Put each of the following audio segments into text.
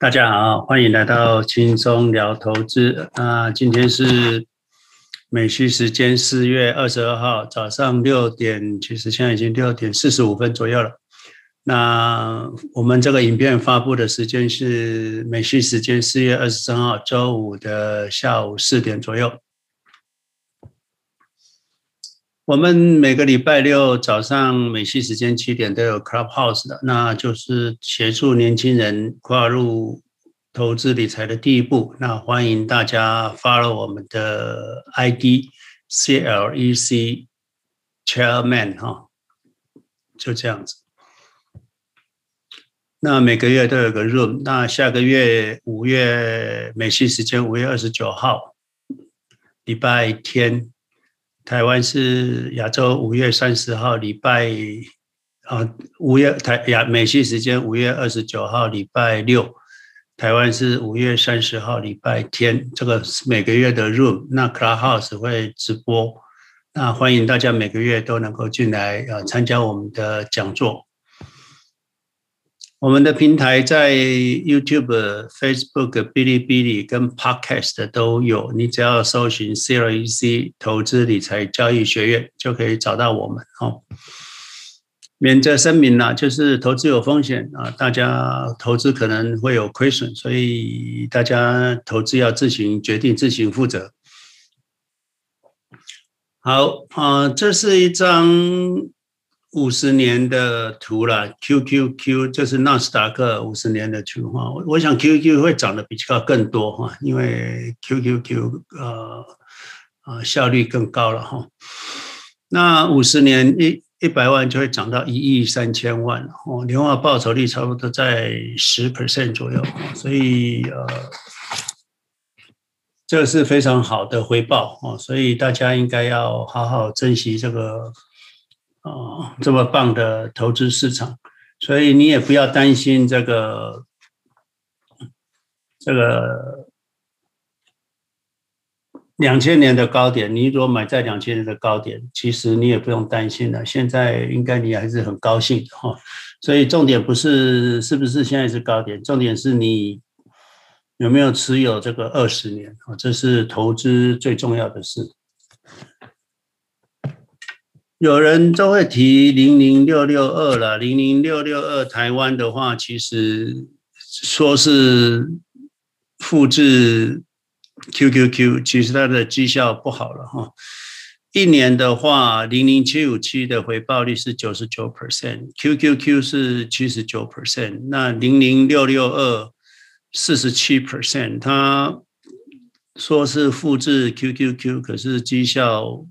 大家好，欢迎来到轻松聊投资。那今天是美西时间四月二十二号早上六点，其实现在已经六点四十五分左右了。那我们这个影片发布的时间是美西时间四月二十三号周五的下午四点左右。我们每个礼拜六早上美西时间七点都有 Clubhouse 的，那就是协助年轻人跨入投资理财的第一步。那欢迎大家 follow 我们的 ID CLEC Chairman 哈，就这样子。那每个月都有个 room，那下个月五月美西时间五月二十九号礼拜天。台湾是亚洲五月三十号礼拜啊，五月台亚美西时间五月二十九号礼拜六，台湾是五月三十号礼拜天，这个是每个月的 room，那 Clubhouse 会直播，那欢迎大家每个月都能够进来啊参加我们的讲座。我们的平台在 YouTube、Facebook、哔哩哔哩跟 Podcast 都有，你只要搜寻 c r e c 投资理财交易学院就可以找到我们。哦，免责声明啦，就是投资有风险啊，大家投资可能会有亏损，所以大家投资要自行决定、自行负责。好啊，这是一张。五十年的图了，QQQ 就是纳斯达克五十年的图哈，我想 QQ 会涨得比较更多哈，因为 QQQ 呃呃效率更高了哈。那五十年一一百万就会涨到一亿三千万哦，年化报酬率差不多在十 percent 左右，所以呃这是非常好的回报哦，所以大家应该要好好珍惜这个。哦，这么棒的投资市场，所以你也不要担心这个这个两千年的高点。你如果买在两千年的高点，其实你也不用担心了。现在应该你还是很高兴的哈。所以重点不是是不是现在是高点，重点是你有没有持有这个二十年啊？这是投资最重要的事。有人都会提零零六六二了，零零六六二台湾的话，其实说是复制 QQQ，其实它的绩效不好了哈。一年的话，零零七五七的回报率是九十九 percent，QQQ 是七十九 percent，那零零六六二四十七 percent，它说是复制 QQQ，可是绩效。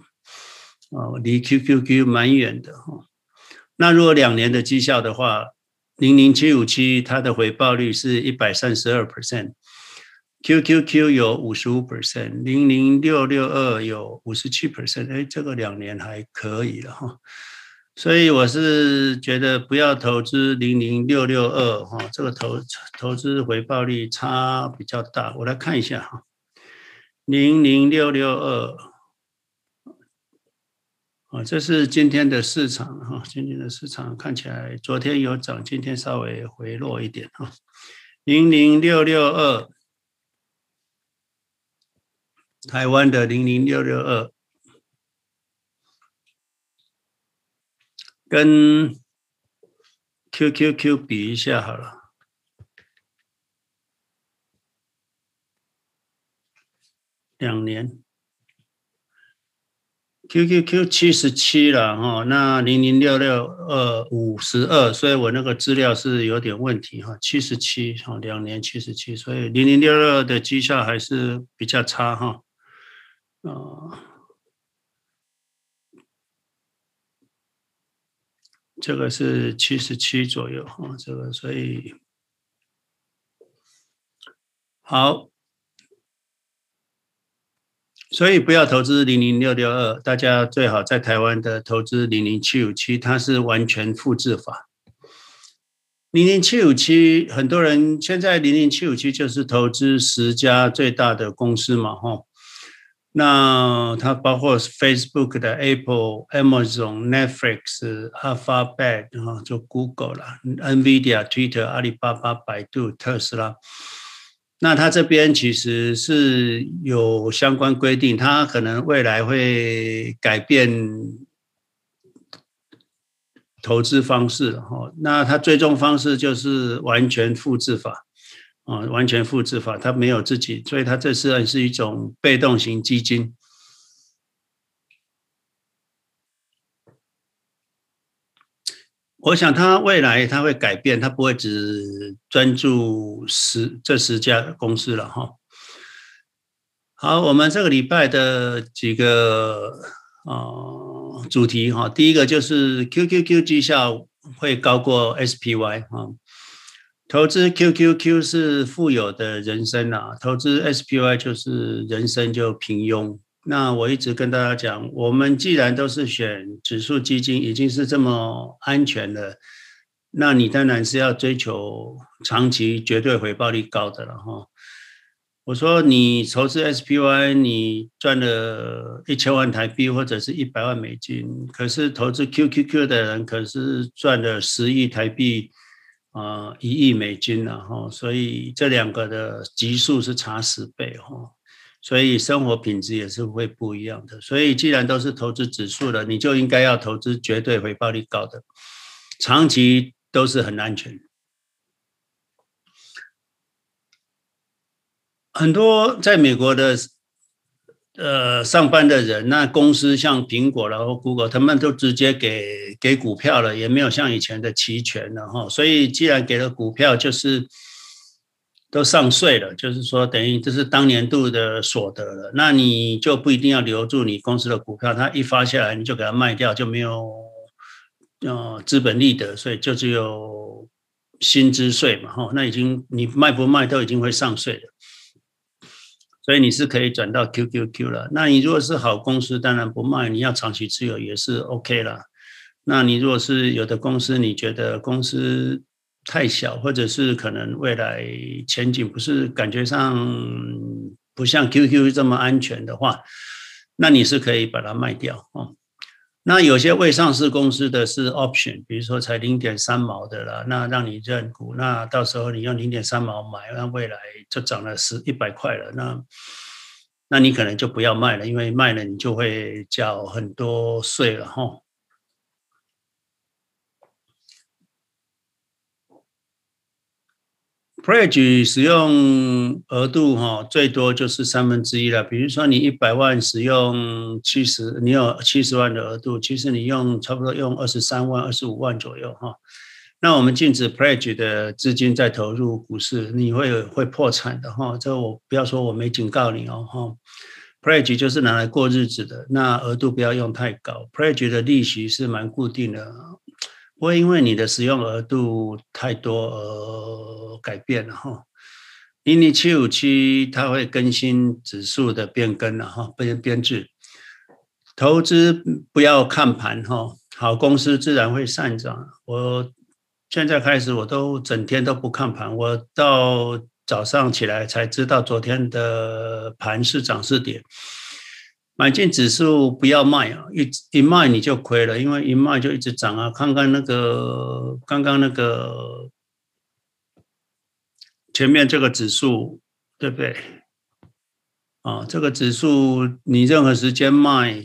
哦，离 QQQ 蛮远的哈。那如果两年的绩效的话，零零七五七它的回报率是一百三十二 percent，QQQ 有五十五 percent，零零六六二有五十七 percent。哎，这个两年还可以了哈。所以我是觉得不要投资零零六六二哈，这个投投资回报率差比较大。我来看一下哈，零零六六二。啊，这是今天的市场哈，今天的市场看起来昨天有涨，今天稍微回落一点哈。零零六六二，台湾的零零六六二，跟 QQQ 比一下好了，两年。QQQ 七十七了哈，那零零六六二五十二，所以我那个资料是有点问题哈，七十七哈，两年七十七，所以零零六六的绩效还是比较差哈，啊，这个是七十七左右哈，这个所以好。所以不要投资零零六六二，大家最好在台湾的投资零零七五七，它是完全复制法。零零七五七，很多人现在零零七五七就是投资十家最大的公司嘛，吼。那它包括 Facebook 的 Apple、Amazon、Netflix、Alphabet 啊，就 Google 啦，NVIDIA、Twitter、阿里巴巴、百度、特斯拉。那他这边其实是有相关规定，他可能未来会改变投资方式哈。那他最终方式就是完全复制法。啊，完全复制法，他没有自己，所以他这是是一种被动型基金。我想它未来它会改变，它不会只专注十这十家公司了哈。好，我们这个礼拜的几个啊主题哈，第一个就是 QQQ 绩效会高过 SPY 哈。投资 QQQ 是富有的人生啊，投资 SPY 就是人生就平庸。那我一直跟大家讲，我们既然都是选指数基金，已经是这么安全了，那你当然是要追求长期绝对回报率高的了哈。我说你投资 SPY，你赚了一千万台币或者是一百万美金，可是投资 QQQ 的人可是赚了十亿台币。啊，一亿美金了哈，所以这两个的级数是差十倍哈，所以生活品质也是会不一样的。所以既然都是投资指数的，你就应该要投资绝对回报率高的，长期都是很安全。很多在美国的。呃，上班的人，那公司像苹果然后 Google，他们都直接给给股票了，也没有像以前的期权了哈。所以既然给了股票，就是都上税了，就是说等于这是当年度的所得了。那你就不一定要留住你公司的股票，它一发下来你就给它卖掉，就没有呃资本利得，所以就只有薪资税嘛哈。那已经你卖不卖都已经会上税了。所以你是可以转到 QQQ 了。那你如果是好公司，当然不卖，你要长期持有也是 OK 了。那你如果是有的公司，你觉得公司太小，或者是可能未来前景不是感觉上不像 QQ 这么安全的话，那你是可以把它卖掉哦。那有些未上市公司的是 option，比如说才零点三毛的了，那让你认股，那到时候你用零点三毛买，那未来就涨了十一百块了，那那你可能就不要卖了，因为卖了你就会缴很多税了哈。Pledge 使用额度哈，最多就是三分之一了。比如说你一百万使用七十，你有七十万的额度，其实你用差不多用二十三万、二十五万左右哈。那我们禁止 Pledge 的资金再投入股市，你会会破产的哈。这我不要说我没警告你哦哈。Pledge 就是拿来过日子的，那额度不要用太高。Pledge 的利息是蛮固定的。不会因为你的使用额度太多而改变了哈。零零七五七它会更新指数的变更了哈，编编制。投资不要看盘哈，好公司自然会上涨。我现在开始我都整天都不看盘，我到早上起来才知道昨天的盘是涨是跌。买进指数不要卖啊，一一卖你就亏了，因为一卖就一直涨啊。看看那个刚刚那个前面这个指数，对不对？啊，这个指数你任何时间卖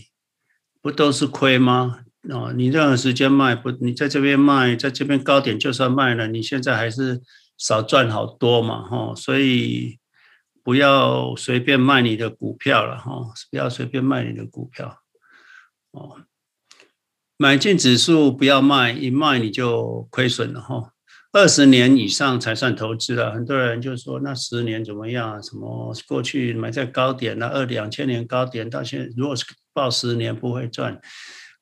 不都是亏吗？啊，你任何时间卖不，你在这边卖，在这边高点就算卖了，你现在还是少赚好多嘛，哈，所以。不要随便卖你的股票了哈，不要随便卖你的股票哦。买进指数不要卖，一卖你就亏损了哈。二十年以上才算投资了。很多人就说那十年怎么样？什么过去买在高点那二两千年高点到现在，如果是抱十年不会赚。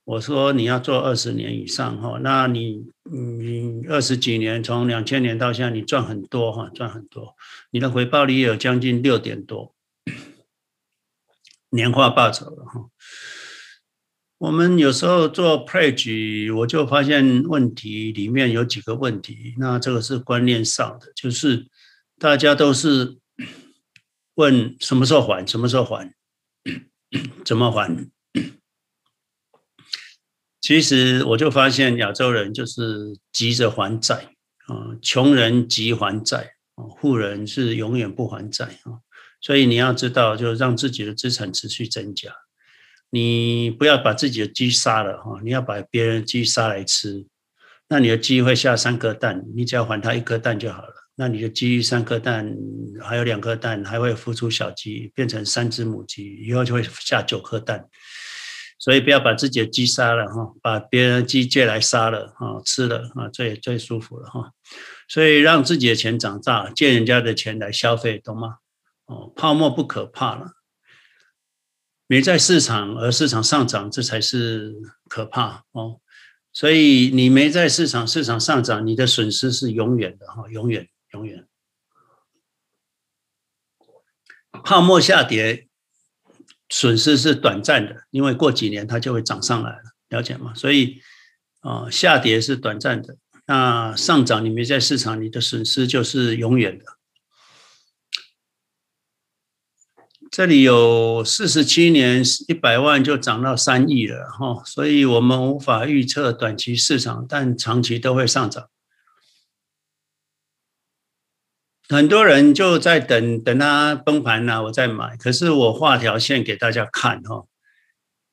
我说你要做二十年以上哈，那你你二十几年从两千年到现在你赚很多哈，赚很多，你的回报率有将近六点多，年化报酬了哈。我们有时候做 pledge，我就发现问题里面有几个问题，那这个是观念上的，就是大家都是问什么时候还，什么时候还。怎么还？其实我就发现亚洲人就是急着还债啊，穷人急还债啊，富人是永远不还债啊。所以你要知道，就让自己的资产持续增加。你不要把自己的鸡杀了哈，你要把别人的鸡杀来吃。那你的鸡会下三颗蛋，你只要还它一颗蛋就好了。那你的鸡三颗蛋，还有两颗蛋，还会孵出小鸡，变成三只母鸡，以后就会下九颗蛋。所以不要把自己的鸡杀了哈，把别人的鸡借来杀了啊，吃了啊，最最舒服了哈。所以让自己的钱长大，借人家的钱来消费，懂吗？哦，泡沫不可怕了。没在市场，而市场上涨，这才是可怕哦。所以你没在市场，市场上涨，你的损失是永远的哈，永远永远。泡沫下跌，损失是短暂的，因为过几年它就会涨上来了，了解吗？所以啊，下跌是短暂的，那上涨你没在市场，你的损失就是永远的。这里有四十七年一百万就涨到三亿了哈，所以我们无法预测短期市场，但长期都会上涨。很多人就在等等它崩盘呢，我再买。可是我画条线给大家看哈，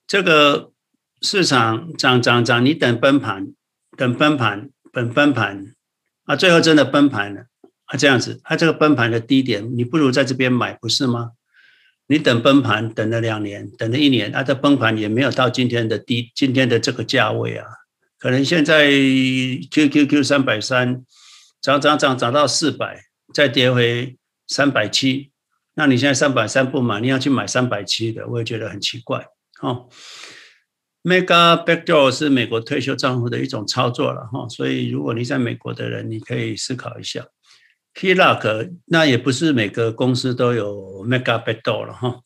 这个市场涨涨涨，你等崩盘，等崩盘，等崩盘啊，最后真的崩盘了啊，这样子，它这个崩盘的低点，你不如在这边买，不是吗？你等崩盘等了两年，等了一年，它的崩盘也没有到今天的低，今天的这个价位啊，可能现在 QQQ 三百三，涨涨涨涨到四百，再跌回三百七，那你现在三百三不买，你要去买三百七的，我也觉得很奇怪。哦，Mega Backdoor 是美国退休账户的一种操作了哈，所以如果你在美国的人，你可以思考一下。HELOC 那也不是每个公司都有 Mega Backdoor 了哈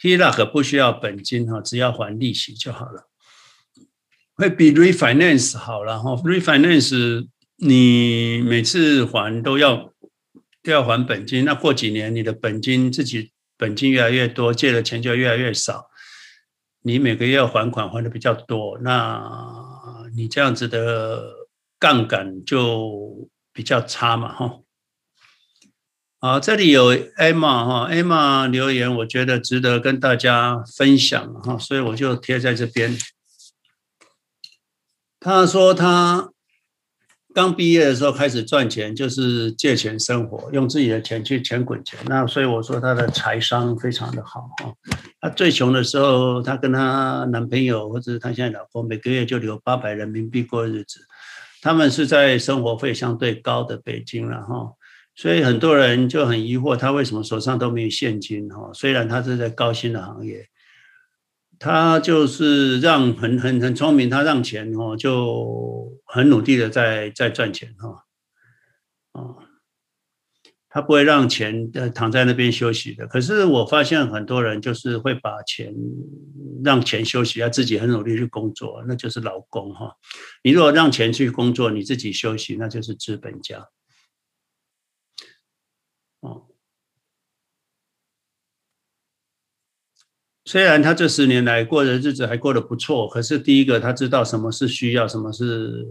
，HELOC 不需要本金哈，只要还利息就好了，会比 Refinance 好了哈。Refinance 你每次还都要都要还本金，那过几年你的本金自己本金越来越多，借的钱就越来越少，你每个月要还款还的比较多，那你这样子的杠杆就比较差嘛哈。好，这里有 Emma 哈，Emma 留言，我觉得值得跟大家分享哈，所以我就贴在这边。他说他刚毕业的时候开始赚钱，就是借钱生活，用自己的钱去钱滚钱。那所以我说他的财商非常的好哈。他最穷的时候，他跟他男朋友或者他现在老公每个月就留八百人民币过日子。他们是在生活费相对高的北京了哈。所以很多人就很疑惑，他为什么手上都没有现金哈？虽然他是在高薪的行业，他就是让很很很聪明，他让钱哦，就很努力的在在赚钱哈，啊，他不会让钱呃躺在那边休息的。可是我发现很多人就是会把钱让钱休息，要自己很努力去工作，那就是劳工哈。你如果让钱去工作，你自己休息，那就是资本家。哦，虽然他这十年来过的日子还过得不错，可是第一个他知道什么是需要，什么是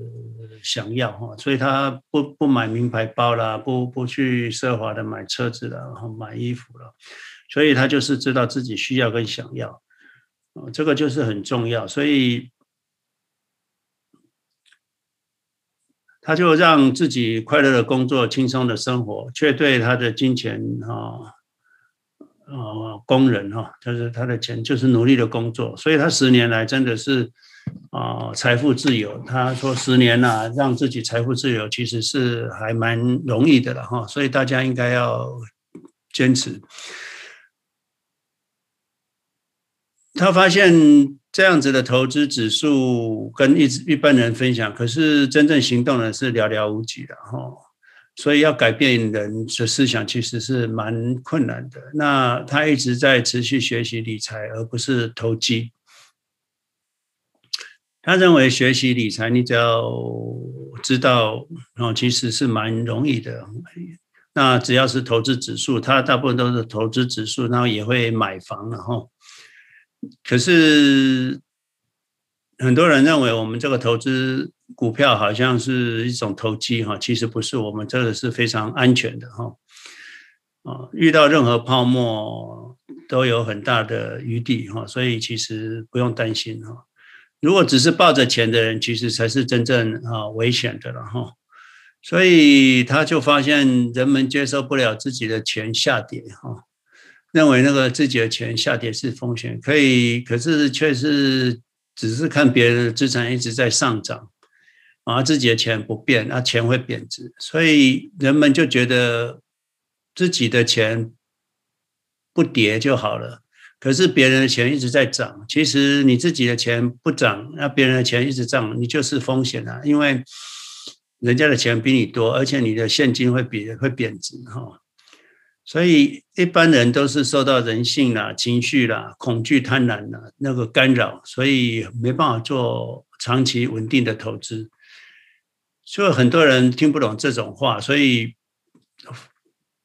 想要哈，所以他不不买名牌包啦，不不去奢华的买车子了，然后买衣服了，所以他就是知道自己需要跟想要，这个就是很重要，所以。他就让自己快乐的工作、轻松的生活，却对他的金钱啊，呃，工人哈，就是他的钱，就是努力的工作。所以他十年来真的是啊，财富自由。他说十年呐，让自己财富自由，其实是还蛮容易的了哈。所以大家应该要坚持。他发现。这样子的投资指数跟一一般人分享，可是真正行动的是寥寥无几的哈，所以要改变人的思想其实是蛮困难的。那他一直在持续学习理财，而不是投机。他认为学习理财，你只要知道哦，其实是蛮容易的。那只要是投资指数，他大部分都是投资指数，然后也会买房了哈。可是很多人认为我们这个投资股票好像是一种投机哈，其实不是，我们这个是非常安全的哈。啊，遇到任何泡沫都有很大的余地哈，所以其实不用担心哈。如果只是抱着钱的人，其实才是真正啊危险的了哈。所以他就发现人们接受不了自己的钱下跌哈，认为那个自己的钱下跌是风险，可以，可是却是只是看别人的资产一直在上涨，而自己的钱不变，那钱会贬值，所以人们就觉得。自己的钱不跌就好了，可是别人的钱一直在涨。其实你自己的钱不涨，那别人的钱一直涨，你就是风险啊！因为人家的钱比你多，而且你的现金会比会贬值哈。所以一般人都是受到人性啦、情绪啦、恐惧、贪婪啦那个干扰，所以没办法做长期稳定的投资。所以很多人听不懂这种话，所以。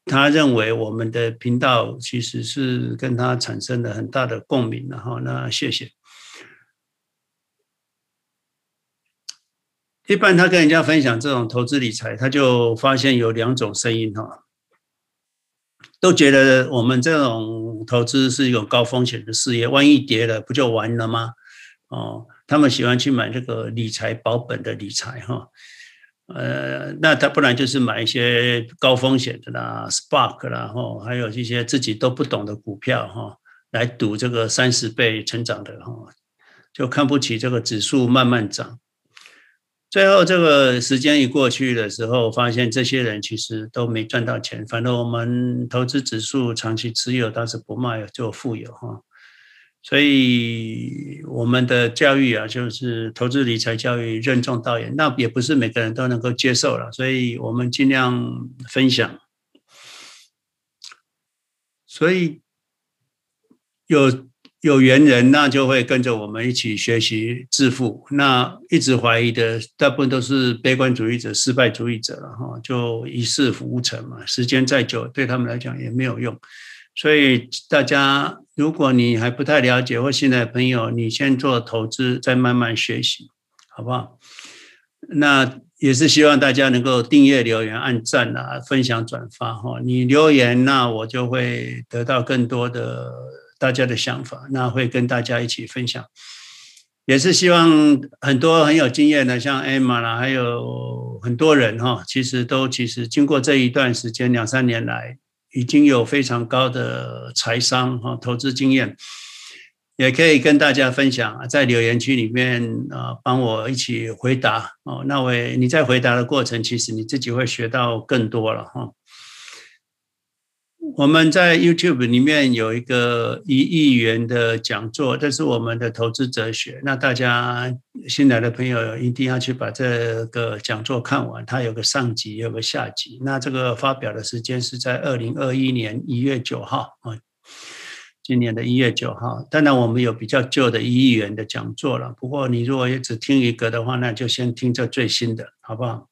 他认为我们的频道其实是跟他产生了很大的共鸣，然后那谢谢。一般他跟人家分享这种投资理财，他就发现有两种声音哈，都觉得我们这种投资是一种高风险的事业，万一跌了不就完了吗？哦，他们喜欢去买这个理财保本的理财哈。呃，那他不然就是买一些高风险的啦，SPAC 啦，哈，还有一些自己都不懂的股票哈，来赌这个三十倍成长的哈，就看不起这个指数慢慢涨。最后这个时间一过去的时候，发现这些人其实都没赚到钱，反正我们投资指数长期持有，但是不卖就富有哈。所以我们的教育啊，就是投资理财教育任重道远，那也不是每个人都能够接受了，所以我们尽量分享。所以有有缘人，那就会跟着我们一起学习致富。那一直怀疑的，大部分都是悲观主义者、失败主义者了哈，就一事无成嘛。时间再久，对他们来讲也没有用。所以大家，如果你还不太了解或新来的朋友，你先做投资，再慢慢学习，好不好？那也是希望大家能够订阅、留言、按赞啊，分享、转发哈。你留言，那我就会得到更多的大家的想法，那会跟大家一起分享。也是希望很多很有经验的，像 Emma 啦，还有很多人哈，其实都其实经过这一段时间两三年来。已经有非常高的财商哈投资经验，也可以跟大家分享，在留言区里面啊，帮我一起回答哦。那我你在回答的过程，其实你自己会学到更多了哈。我们在 YouTube 里面有一个一亿元的讲座，这是我们的投资哲学。那大家新来的朋友一定要去把这个讲座看完，它有个上集，有个下集。那这个发表的时间是在二零二一年一月九号啊，今年的一月九号。当然，我们有比较旧的一亿元的讲座了。不过，你如果也只听一个的话，那就先听这最新的，好不好？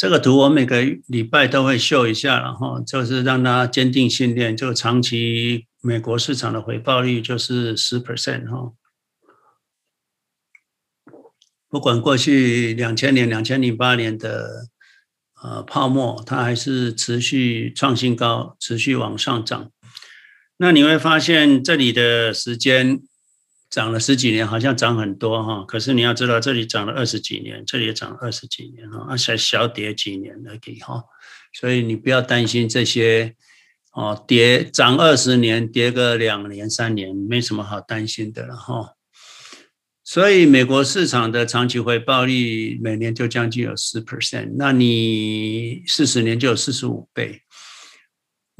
这个图我每个礼拜都会秀一下，然后就是让他坚定信念，就长期美国市场的回报率就是十 percent 哈。不管过去两千年、两千零八年的呃泡沫，它还是持续创新高，持续往上涨。那你会发现这里的时间。涨了十几年，好像涨很多哈，可是你要知道，这里涨了二十几年，这里也涨了二十几年哈，而且小跌几年而已哈，所以你不要担心这些哦，跌涨二十年，跌个两年三年，没什么好担心的了哈。所以美国市场的长期回报率每年就将近有十 percent，那你四十年就有四十五倍。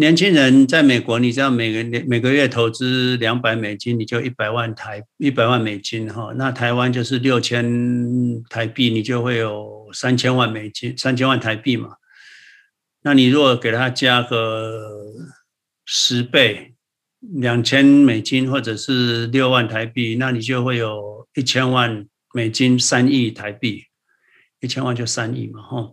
年轻人在美国，你知道每个每个月投资两百美金，你就一百万台一百万美金哈。那台湾就是六千台币，你就会有三千万美金，三千万台币嘛。那你如果给他加个十倍，两千美金或者是六万台币，那你就会有一千万美金，三亿台币。一千万就三亿嘛，哈，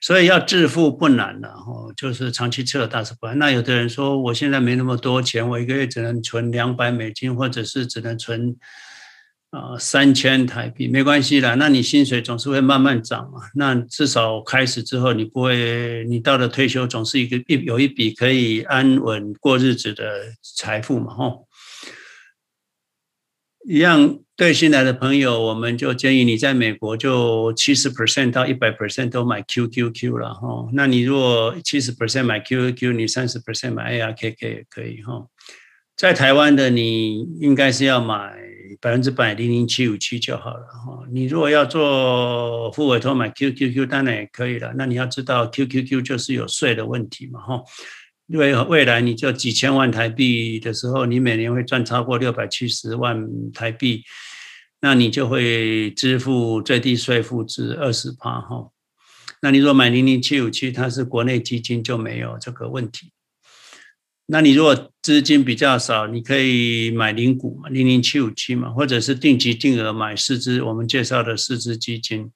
所以要致富不难的，哈，就是长期持有大持股。那有的人说，我现在没那么多钱，我一个月只能存两百美金，或者是只能存啊三千台币，没关系啦。那你薪水总是会慢慢涨嘛，那至少开始之后，你不会，你到了退休总是一个一有一笔可以安稳过日子的财富嘛，哈。一样对新来的朋友，我们就建议你在美国就七十 percent 到一百 percent 都买 QQQ 了哈。那你如果七十 percent 买 QQQ，你三十 percent 买 ARKK 也可以哈。在台湾的你应该是要买百分之百零零七五七就好了哈。你如果要做副委托买 QQQ 当然也可以了。那你要知道 QQQ 就是有税的问题嘛哈。因为未来你就几千万台币的时候，你每年会赚超过六百七十万台币，那你就会支付最低税负至二十趴哈。那你如果买零零七五七，它是国内基金就没有这个问题。那你如果资金比较少，你可以买零股嘛，零零七五七嘛，或者是定期定额买四支我们介绍的四支基金。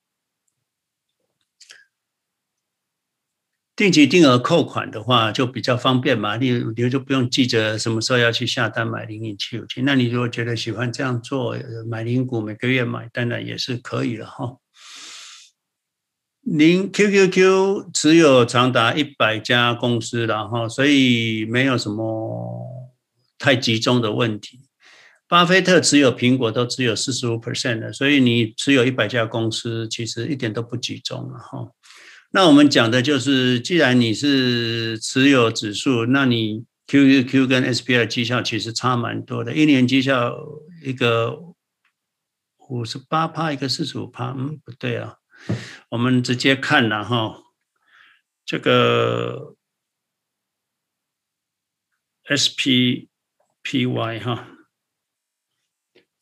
定期定额扣款的话就比较方便嘛，你你就不用记着什么时候要去下单买零零七五七。那你如果觉得喜欢这样做，买零股每个月买，当然也是可以了哈。零 QQQ 持有长达一百家公司然哈，所以没有什么太集中的问题。巴菲特持有苹果都只有四十五 percent 的，所以你持有一百家公司，其实一点都不集中了哈。那我们讲的就是，既然你是持有指数，那你 QQQ 跟 SPY 绩效其实差蛮多的，一年绩效一个五十八趴，一个四十五趴，嗯，不对啊，我们直接看了哈，这个 SPY 哈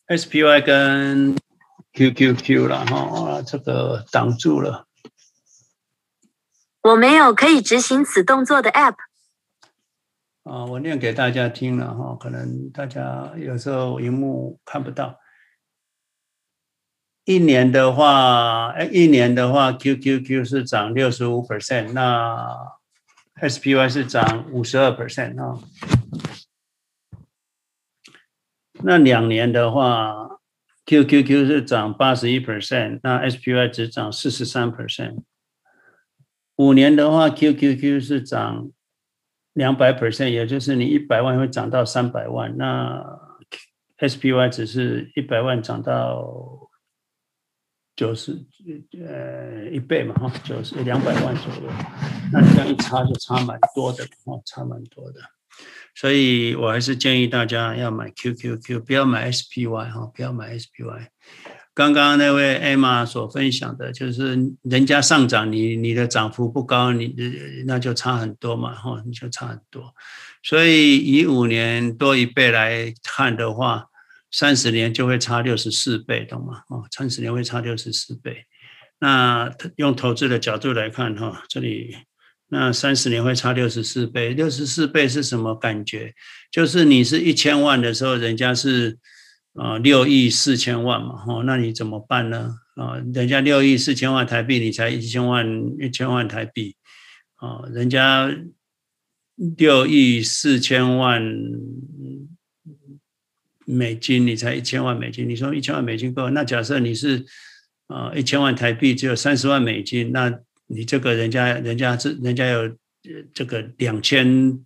，SPY 跟 QQQ 了哈，这个挡住了。我没有可以执行此动作的 App。啊，我念给大家听了哈，可能大家有时候荧幕看不到。一年的话，一年的话，QQQ 是涨六十五 percent，那 SPY 是涨五十二 percent 啊。那两年的话，QQQ 是涨八十一 percent，那 SPY 只涨四十三 percent。五年的话，QQQ 是涨两百 percent，也就是你一百万会涨到三百万，那 SPY 只是一百万涨到九十，呃，一倍嘛，哈，九十两百万左右，那这样一差就差蛮多的，哦，差蛮多的，所以我还是建议大家要买 QQQ，不要买 SPY 哈，不要买 SPY。刚刚那位 Emma 所分享的，就是人家上涨，你你的涨幅不高，你那就差很多嘛，哈，你就差很多。所以以五年多一倍来看的话，三十年就会差六十四倍，懂吗？哦，三十年会差六十四倍。那用投资的角度来看，哈，这里那三十年会差六十四倍，六十四倍是什么感觉？就是你是一千万的时候，人家是。啊，六亿四千万嘛，哈，那你怎么办呢？啊，人家六亿四千万台币，你才一千万一千万台币，啊，人家六亿四千万美金，你才一千万美金，你说一千万美金够？那假设你是啊一千万台币只有三十万美金，那你这个人家人家是人家有这个两千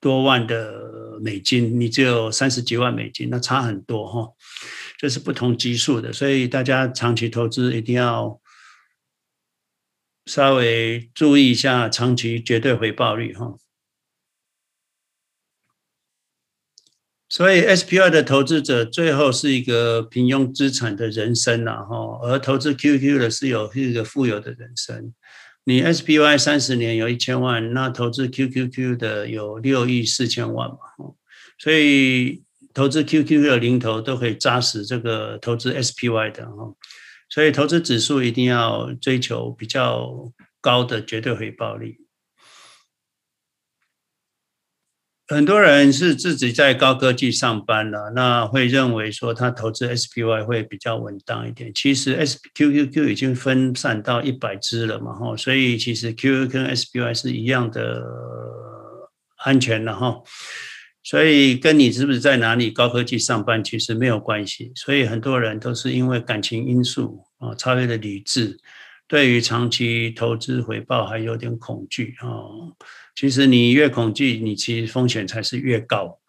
多万的。美金，你只有三十几万美金，那差很多哈，这是不同级数的，所以大家长期投资一定要稍微注意一下长期绝对回报率哈。所以 SPY 的投资者最后是一个平庸资产的人生呐哈，而投资 QQ 的是有是一个富有的人生。你 SPY 三十年有一千万，那投资 QQQ 的有六亿四千万嘛，所以投资 QQQ 的零头都可以扎死这个投资 SPY 的哈，所以投资指数一定要追求比较高的绝对回报率。很多人是自己在高科技上班了，那会认为说他投资 SPY 会比较稳当一点。其实 SQQQ 已经分散到一百只了嘛，哈，所以其实 QQ 跟 SPY 是一样的安全的哈。所以跟你是不是在哪里高科技上班其实没有关系。所以很多人都是因为感情因素啊，超越了理智，对于长期投资回报还有点恐惧啊。其实你越恐惧，你其实风险才是越高。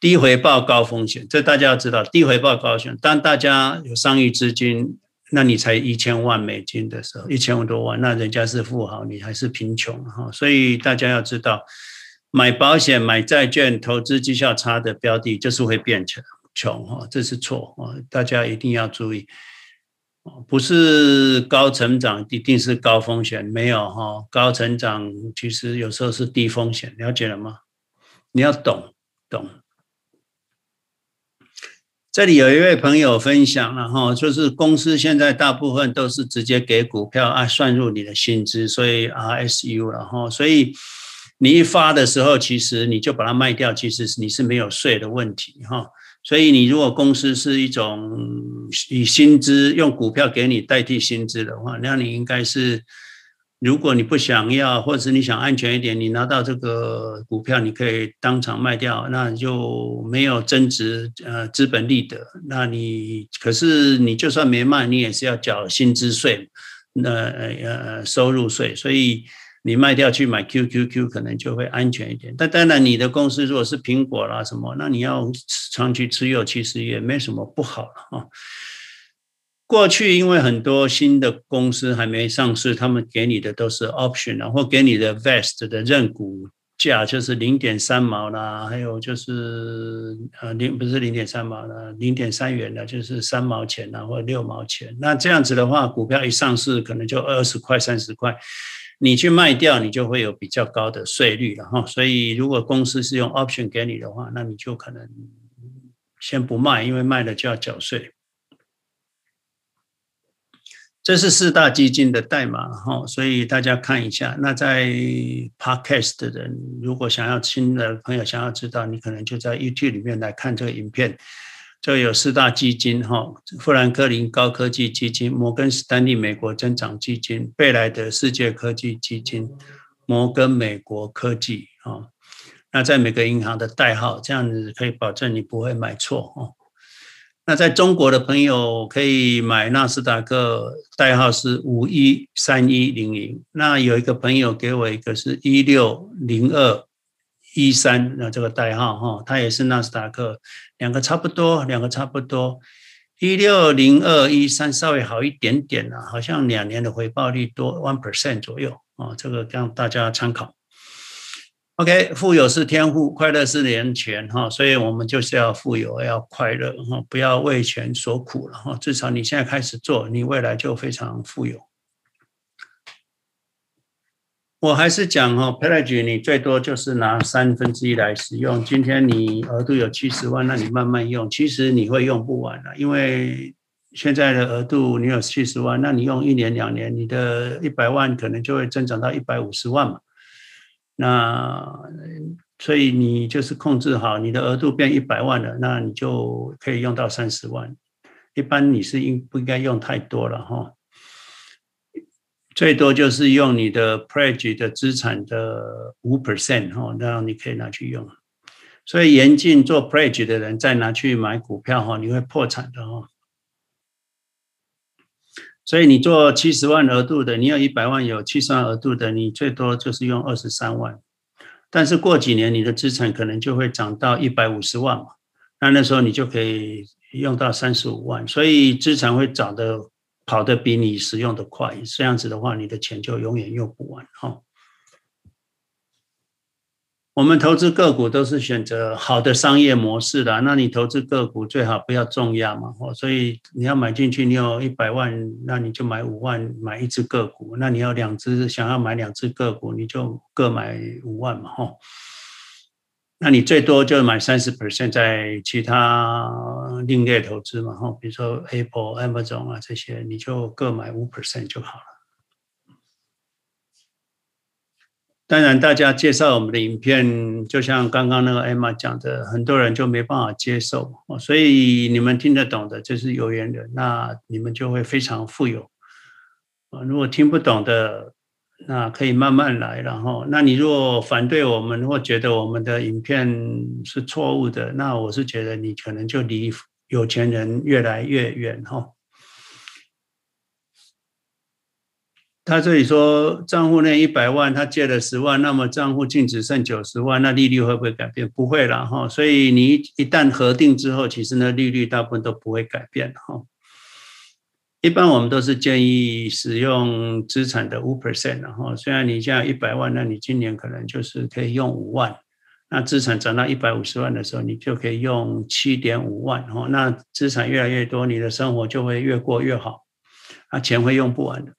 低回报高风险，这大家要知道。低回报高风险，当大家有上亿资金，那你才一千万美金的时候，一千多万，那人家是富豪，你还是贫穷哈。所以大家要知道，买保险、买债券、投资绩效差的标的，就是会变穷穷哈，这是错啊！大家一定要注意。不是高成长一定是高风险，没有哈，高成长其实有时候是低风险，了解了吗？你要懂懂。这里有一位朋友分享了哈，就是公司现在大部分都是直接给股票啊，算入你的薪资，所以 RSU 了哈，所以你一发的时候，其实你就把它卖掉，其实你是没有税的问题哈。所以，你如果公司是一种以薪资用股票给你代替薪资的话，那你应该是，如果你不想要，或者你想安全一点，你拿到这个股票，你可以当场卖掉，那就没有增值呃资本利得。那你可是你就算没卖，你也是要缴薪资税，那呃收入税，所以。你卖掉去买 QQQ 可能就会安全一点，但当然你的公司如果是苹果啦什么，那你要长期持有其实也没什么不好了啊。过去因为很多新的公司还没上市，他们给你的都是 option 啊，或给你的 vest 的认股价就是零点三毛啦，还有就是呃零不是零点三毛啦，零点三元的就是三毛钱啊，或六毛钱。那这样子的话，股票一上市可能就二十块三十块。你去卖掉，你就会有比较高的税率了哈。所以，如果公司是用 option 给你的话，那你就可能先不卖，因为卖了就要缴税。这是四大基金的代码哈，所以大家看一下。那在 podcast 的人，如果想要新的朋友想要知道，你可能就在 YouTube 里面来看这个影片。就有四大基金哈，富兰克林高科技基金、摩根士丹利美国增长基金、贝莱德世界科技基金、摩根美国科技啊。那在每个银行的代号，这样子可以保证你不会买错哦。那在中国的朋友可以买纳斯达克，代号是五一三一零零。那有一个朋友给我一个是一六零二一三，那这个代号哈，它也是纳斯达克。两个差不多，两个差不多，一六零二一三稍微好一点点了，好像两年的回报率多 one percent 左右啊，这个让大家参考。OK，富有是天赋，快乐是源泉哈，所以我们就是要富有，要快乐哈，不要为钱所苦了哈，至少你现在开始做，你未来就非常富有。我还是讲哦，pledge 你最多就是拿三分之一来使用。今天你额度有七十万，那你慢慢用，其实你会用不完的，因为现在的额度你有七十万，那你用一年两年，你的一百万可能就会增长到一百五十万嘛。那所以你就是控制好你的额度变一百万了，那你就可以用到三十万。一般你是应不应该用太多了哈？最多就是用你的 pledge 的资产的五 percent 哈，那你可以拿去用。所以严禁做 pledge 的人再拿去买股票哈，你会破产的哈。所以你做七十万额度的，你有一百万有七十万额度的，你最多就是用二十三万。但是过几年你的资产可能就会涨到一百五十万嘛，那那时候你就可以用到三十五万，所以资产会涨的。跑得比你使用的快，这样子的话，你的钱就永远用不完哈。我们投资个股都是选择好的商业模式的，那你投资个股最好不要重压嘛，所以你要买进去，你有一百万，那你就买五万买一只个股，那你要两只，想要买两只个股，你就各买五万嘛，哈。那你最多就买三十 percent 在其他另类投资嘛，哈，比如说 Apple、Amazon 啊这些，你就各买五 percent 就好了。当然，大家介绍我们的影片，就像刚刚那个 Emma 讲的，很多人就没办法接受，所以你们听得懂的，就是有缘人，那你们就会非常富有。啊，如果听不懂的，那可以慢慢来。然后，那你若反对我们，或觉得我们的影片是错误的，那我是觉得你可能就离有钱人越来越远哈。他这里说账户内一百万，他借了十万，那么账户净值剩九十万，那利率会不会改变？不会了哈。所以你一旦核定之后，其实呢利率大部分都不会改变哈。一般我们都是建议使用资产的五 percent，然后虽然你现在一百万，那你今年可能就是可以用五万，那资产涨到一百五十万的时候，你就可以用七点五万，哈，那资产越来越多，你的生活就会越过越好，啊，钱会用不完的。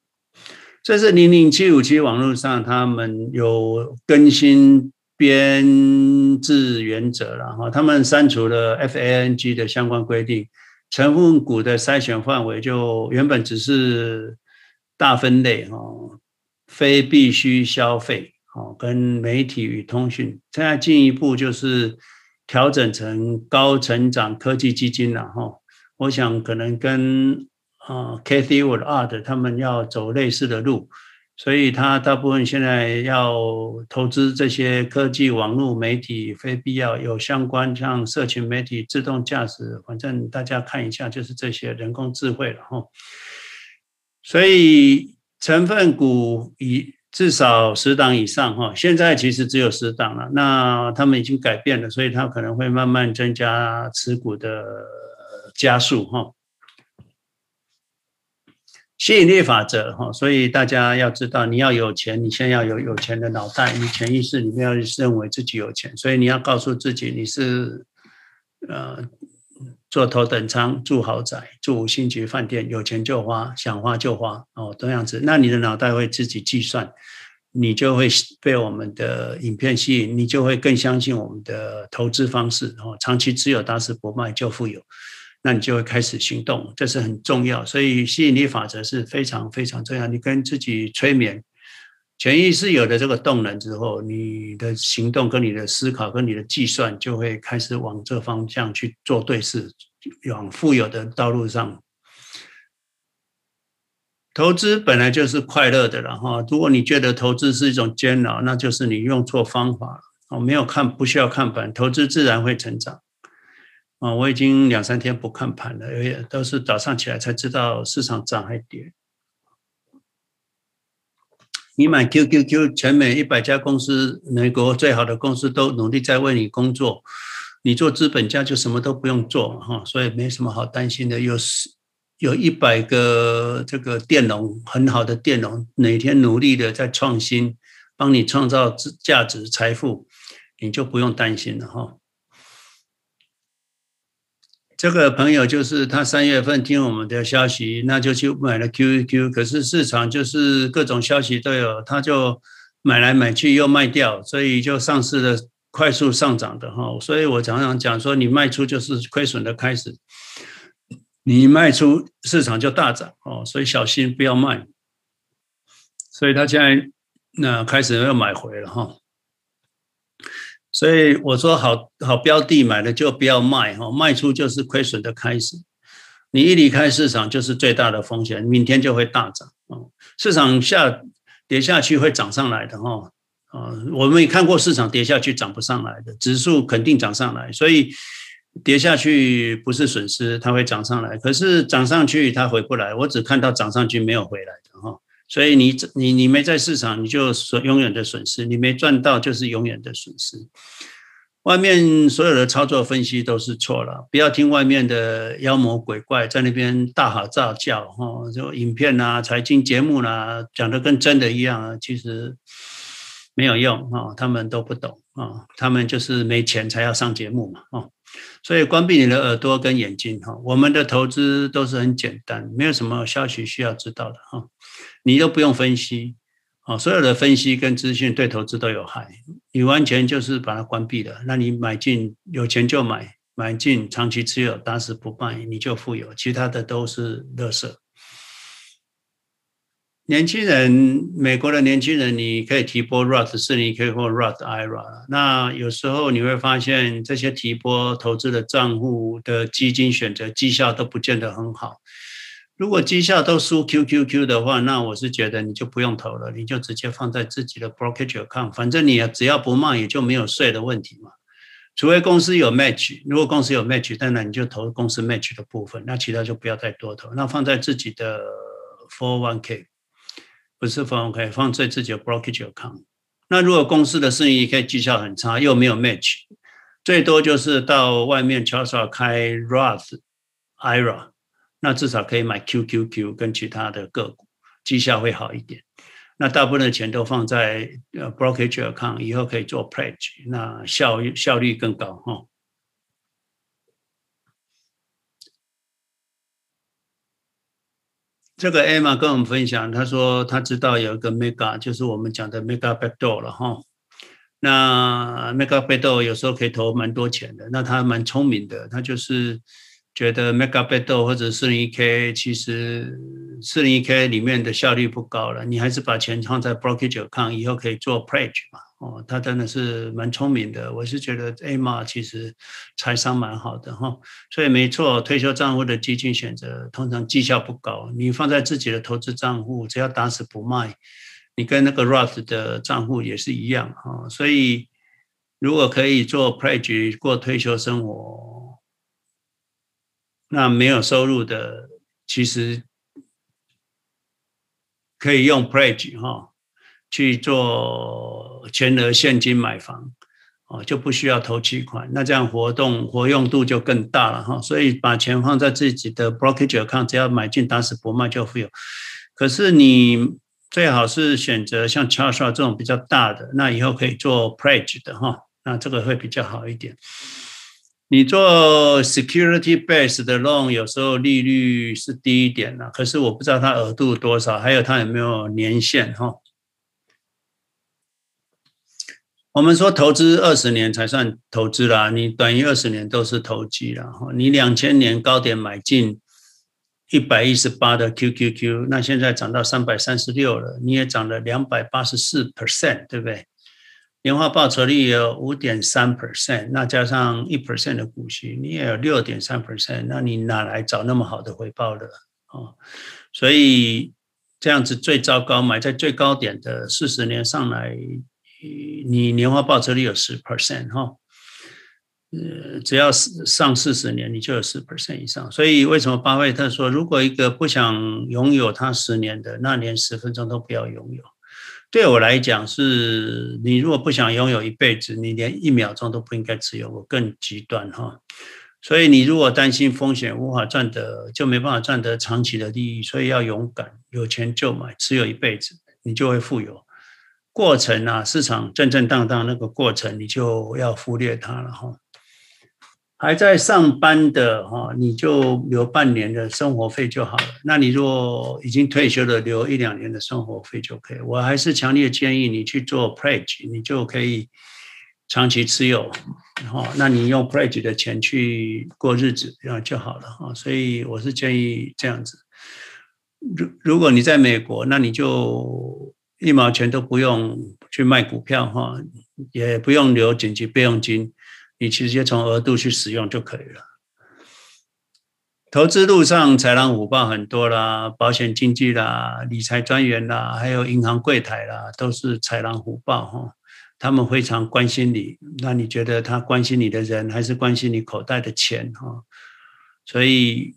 这是零零七五七网络上他们有更新编制原则了哈，他们删除了 FANG 的相关规定，成分股的筛选范围就原本只是大分类哈，非必需消费哈，跟媒体与通讯，现在进一步就是调整成高成长科技基金了哈，我想可能跟。啊，Cathie Wood 他们要走类似的路，所以他大部分现在要投资这些科技、网络媒体，非必要有相关像社群媒体、自动驾驶，反正大家看一下，就是这些人工智慧了哈。所以成分股以至少十档以上哈，现在其实只有十档了，那他们已经改变了，所以他可能会慢慢增加持股的加速哈。吸引力法则哈，所以大家要知道，你要有钱，你先要有有钱的脑袋，你潜意识里面要认为自己有钱，所以你要告诉自己，你是呃坐头等舱、住豪宅、住五星级饭店，有钱就花，想花就花哦，这样子，那你的脑袋会自己计算，你就会被我们的影片吸引，你就会更相信我们的投资方式哦，长期持有打死不卖就富有。那你就会开始行动，这是很重要。所以吸引力法则是非常非常重要。你跟自己催眠，潜意识有了这个动能之后，你的行动跟你的思考跟你的计算就会开始往这方向去做对事，往富有的道路上。投资本来就是快乐的了哈。如果你觉得投资是一种煎熬，那就是你用错方法了。哦，没有看，不需要看盘，投资自然会成长。啊，我已经两三天不看盘了，因为都是早上起来才知道市场涨还跌。你买 QQQ，全美一百家公司，美国最好的公司都努力在为你工作，你做资本家就什么都不用做哈，所以没什么好担心的。有有一百个这个电容，很好的电容，每天努力的在创新，帮你创造价值财富，你就不用担心了哈。这个朋友就是他三月份听我们的消息，那就去买了 QQQ，可是市场就是各种消息都有，他就买来买去又卖掉，所以就上市了快速上涨的哈。所以我常常讲说，你卖出就是亏损的开始，你卖出市场就大涨哦，所以小心不要卖。所以他现在那开始又买回了哈。所以我说好好标的买了就不要卖哈，卖出就是亏损的开始。你一离开市场就是最大的风险，明天就会大涨啊！市场下跌下去会涨上来的哈啊！我们也看过市场跌下去涨不上来的，指数肯定涨上来，所以跌下去不是损失，它会涨上来。可是涨上去它回不来，我只看到涨上去没有回来的哈。所以你你你没在市场，你就损永远的损失；你没赚到，就是永远的损失。外面所有的操作分析都是错了，不要听外面的妖魔鬼怪在那边大吼大叫哈，就影片啊、财经节目啦，讲的跟真的一样啊，其实没有用啊，他们都不懂啊，他们就是没钱才要上节目嘛啊。所以关闭你的耳朵跟眼睛哈，我们的投资都是很简单，没有什么消息需要知道的哈。你都不用分析，啊，所有的分析跟资讯对投资都有害。你完全就是把它关闭了，那你买进有钱就买，买进长期持有打死不卖，你就富有。其他的都是垃圾。年轻人，美国的年轻人，你可以提拨 Roth 四零一 K 或 Roth IRA。那有时候你会发现，这些提拨投资的账户的基金选择绩效都不见得很好。如果绩效都输 QQQ 的话，那我是觉得你就不用投了，你就直接放在自己的 brokerage account，反正你只要不卖，也就没有税的问题嘛。除非公司有 match，如果公司有 match，当然你就投公司 match 的部分，那其他就不要再多投，那放在自己的 four one k。不是 four one k，放在自己的 brokerage account。那如果公司的生意可以绩效很差，又没有 match，最多就是到外面悄悄开 Roth IRA，那至少可以买 QQQ 跟其他的个股，绩效会好一点。那大部分的钱都放在呃 brokerage account，以后可以做 pledge，那效率效率更高哈。这个 Emma 跟我们分享，他说他知道有一个 Mega，就是我们讲的 Mega Backdoor 了哈。那 Mega Backdoor 有时候可以投蛮多钱的，那他蛮聪明的，他就是。觉得 Mega Backdoor 或者四零一 K，其实四零一 K 里面的效率不高了，你还是把钱放在 Brokerage Account，以后可以做 Pledge 嘛。哦，他真的是蛮聪明的，我是觉得 Emma 其实财商蛮好的哈。所以没错，退休账户的基金选择通常绩效不高，你放在自己的投资账户，只要打死不卖，你跟那个 Roth 的账户也是一样哈。所以如果可以做 Pledge 过退休生活。那没有收入的，其实可以用 pledge 哈去做全额现金买房，哦就不需要投期款，那这样活动活用度就更大了哈。所以把钱放在自己的 brokerage account，只要买进打死不卖就富有。可是你最好是选择像 Charles 这种比较大的，那以后可以做 pledge 的哈，那这个会比较好一点。你做 security base 的 loan，有时候利率是低一点的，可是我不知道它额度多少，还有它有没有年限哈。我们说投资二十年才算投资啦，你短于二十年都是投机了哈。你两千年高点买进一百一十八的 QQQ，那现在涨到三百三十六了，你也涨了两百八十四 percent，对不对？年化报酬率有五点三 percent，那加上一 percent 的股息，你也有六点三 percent，那你哪来找那么好的回报的啊？所以这样子最糟糕，买在最高点的四十年上来，你年化报酬率有十 percent 哈，呃，只要上四十年，你就有十 percent 以上。所以为什么巴菲特说，如果一个不想拥有他十年的，那连十分钟都不要拥有。对我来讲，是你如果不想拥有一辈子，你连一秒钟都不应该持有。我更极端哈，所以你如果担心风险无法赚得，就没办法赚得长期的利益，所以要勇敢，有钱就买，持有一辈子，你就会富有。过程啊，市场震震荡荡那个过程，你就要忽略它了哈。还在上班的哈，你就留半年的生活费就好了。那你如果已经退休了，留一两年的生活费就可以。我还是强烈建议你去做 pledge，你就可以长期持有。哈，那你用 pledge 的钱去过日子，然后就好了哈。所以我是建议这样子。如如果你在美国，那你就一毛钱都不用去卖股票哈，也不用留紧急备用金。你直接从额度去使用就可以了。投资路上豺狼虎豹很多啦，保险经纪啦、理财专员啦，还有银行柜台啦，都是豺狼虎豹哈。他们非常关心你，那你觉得他关心你的人，还是关心你口袋的钱哈？所以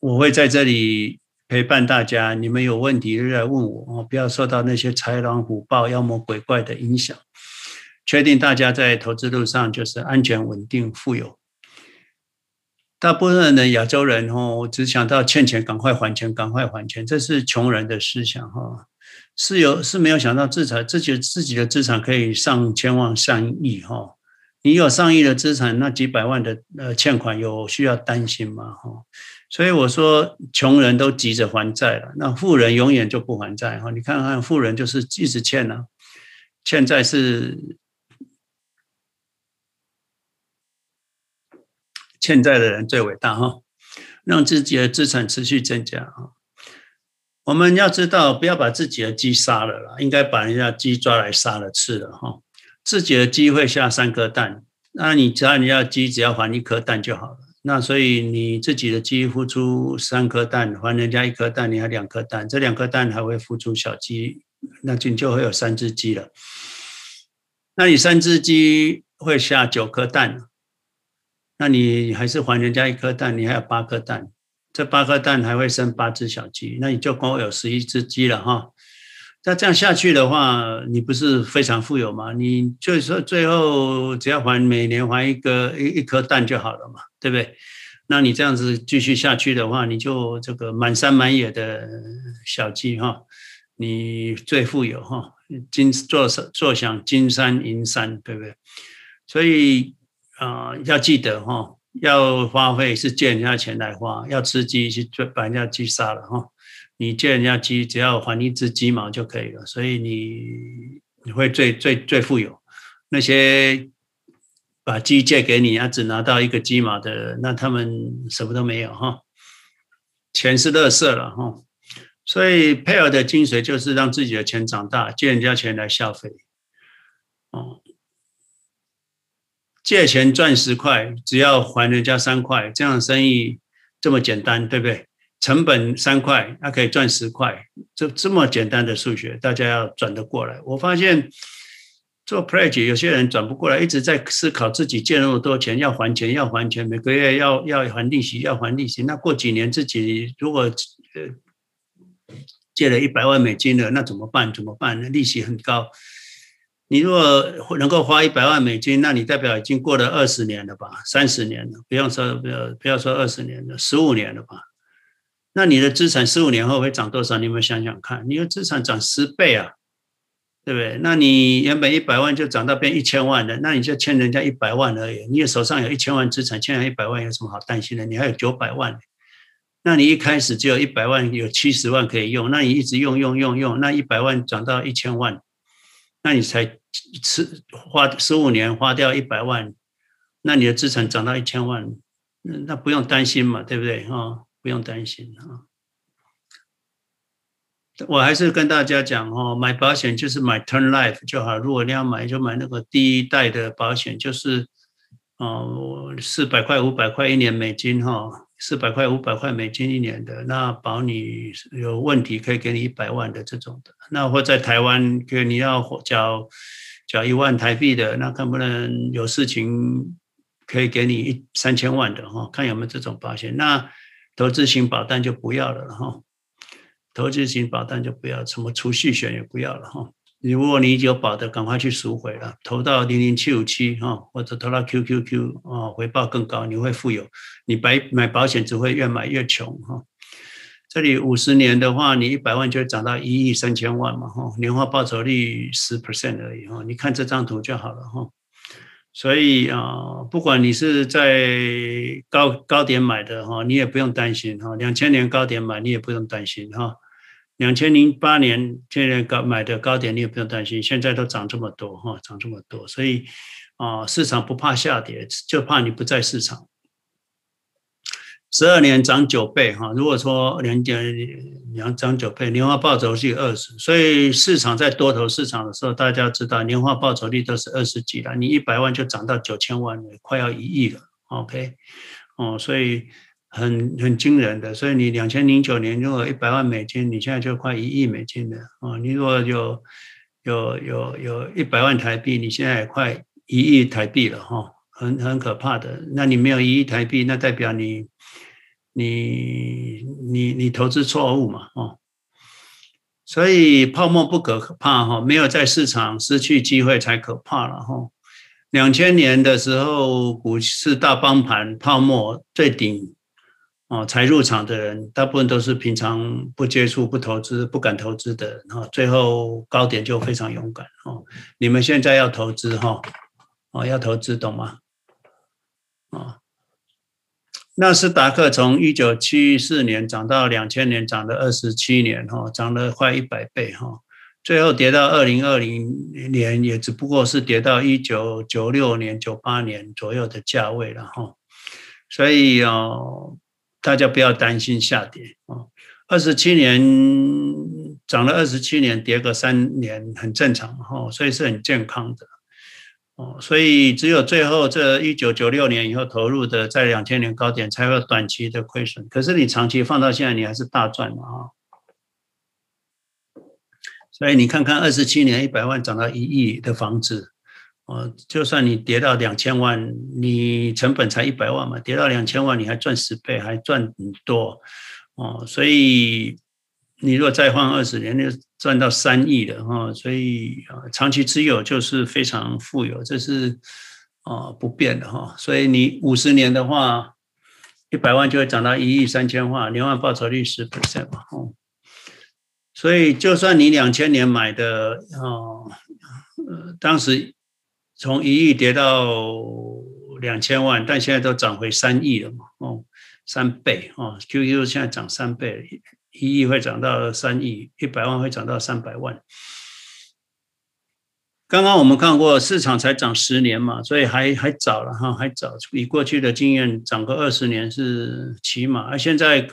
我会在这里陪伴大家，你们有问题就来问我，不要受到那些豺狼虎豹、妖魔鬼怪的影响。确定大家在投资路上就是安全、稳定、富有。大部分的亚洲人哦，只想到欠钱赶快还钱，赶快还钱，这是穷人的思想哈。是有是没有想到资产自己自己的资产可以上千万、上亿哈。你有上亿的资产，那几百万的呃欠款有需要担心吗哈？所以我说，穷人都急着还债了，那富人永远就不还债哈。你看看富人就是一直欠呢，欠债是。欠债的人最伟大哈，让自己的资产持续增加哈。我们要知道，不要把自己的鸡杀了啦，应该把人家鸡抓来杀了吃了哈。自己的鸡会下三颗蛋，那你只要人家鸡只要还一颗蛋就好了。那所以你自己的鸡孵出三颗蛋，还人家一颗蛋，你还两颗蛋，这两颗蛋还会孵出小鸡，那就就会有三只鸡了。那你三只鸡会下九颗蛋，那你还是还人家一颗蛋，你还有八颗蛋。这八颗蛋还会生八只小鸡，那你就共有十一只鸡了哈。那这样下去的话，你不是非常富有吗？你就是说最后只要还每年还一个一一颗蛋就好了嘛，对不对？那你这样子继续下去的话，你就这个满山满野的小鸡哈，你最富有哈，金坐坐享金山银山，对不对？所以啊、要记得哈。要花费是借人家钱来花，要吃鸡去把人家鸡杀了哈。你借人家鸡，只要还一只鸡毛就可以了，所以你你会最最最富有。那些把鸡借给你，啊，只拿到一个鸡毛的，那他们什么都没有哈。钱是垃圾了哈。所以配偶的精髓就是让自己的钱长大，借人家钱来消费。哦。借钱赚十块，只要还人家三块，这样生意这么简单，对不对？成本三块，那可以赚十块，这这么简单的数学，大家要转得过来。我发现做 pledge 有些人转不过来，一直在思考自己借那么多钱要还钱，要还钱，每个月要要还利息，要还利息。那过几年自己如果呃借了一百万美金了，那怎么办？怎么办？那利息很高。你如果能够花一百万美金，那你代表已经过了二十年了吧？三十年了，不用说，不要不要说二十年了，十五年了吧？那你的资产十五年后会涨多少？你有没有想想看？你的资产涨十倍啊，对不对？那你原本一百万就涨到变一千万了，那你就欠人家一百万而已。你手上有一千万资产，欠人一百万有什么好担心的？你还有九百万，那你一开始只有一百万，有七十万可以用，那你一直用用用用，那一百万涨到一千万，那你才。吃花十五年花掉一百万，那你的资产涨到一千万，那不用担心嘛，对不对？哈，不用担心啊。我还是跟大家讲哦，买保险就是买 turn Life 就好。如果你要买，就买那个第一代的保险，就是哦，四百块、五百块一年美金哈。四百块、五百块美金一年的，那保你有问题可以给你一百万的这种的。那或在台湾，给你要缴缴一万台币的，那看不能有事情可以给你一三千万的哈，看有没有这种保险。那投资型保单就不要了哈，投资型保单就不要，什么储蓄险也不要了哈。如果你有保的，赶快去赎回了，投到零零七五七哈，或者投到 QQQ 啊，回报更高，你会富有。你白买保险只会越买越穷哈。这里五十年的话，你一百万就会涨到一亿三千万嘛哈，年化报酬率十 percent 而已哈。你看这张图就好了哈。所以啊，不管你是在高高点买的哈，你也不用担心哈。两千年高点买，你也不用担心哈。两千零八年现在高买的高点，你也不用担心，现在都涨这么多哈，涨这么多，所以啊，市场不怕下跌，就怕你不在市场。十二年涨九倍哈，如果说两年两涨九倍，年化报酬率二十，所以市场在多头市场的时候，大家知道年化报酬率都是二十几了，你一百万就涨到九千万了，快要一亿了，OK，哦，所以。很很惊人的，所以你两千零九年如果一百万美金，你现在就快一亿美金了啊！你如果有有有有一百万台币，你现在也快一亿台币了哈，很很可怕的。那你没有一亿台币，那代表你你你你投资错误嘛哦。所以泡沫不可怕哈，没有在市场失去机会才可怕了哈。两千年的时候股市大崩盘，泡沫最顶。哦，才入场的人大部分都是平常不接触、不投资、不敢投资的人哈，最后高点就非常勇敢哦。你们现在要投资哈，哦，要投资懂吗？啊，纳斯达克从一九七四年涨到两千年，涨了二十七年哈，涨了快一百倍哈，最后跌到二零二零年，也只不过是跌到一九九六年、九八年左右的价位了哈，所以哦。大家不要担心下跌啊！二十七年涨了二十七年，跌个三年很正常哈，所以是很健康的。哦，所以只有最后这一九九六年以后投入的，在两千年高点才有短期的亏损。可是你长期放到现在，你还是大赚嘛啊！所以你看看二十七年一百万涨到一亿的房子，哦，就算你跌到两千万，你成本才一百万嘛，跌到两千万你还赚十倍，还赚很多哦。所以你如果再放二十年，就赚到三亿了哈，所以啊，长期持有就是非常富有，这是啊不变的哈。所以你五十年的话，一百万就会涨到一亿三千万，年化报酬率十 percent 嘛，哦。所以就算你两千年买的哦，呃，当时从一亿跌到两千万，但现在都涨回三亿了嘛，哦，三倍哦，QQ 现在涨三倍。一亿会涨到三亿，一百万会涨到三百万。刚刚我们看过，市场才涨十年嘛，所以还还早了哈，还早。以过去的经验，涨个二十年是起码。而现在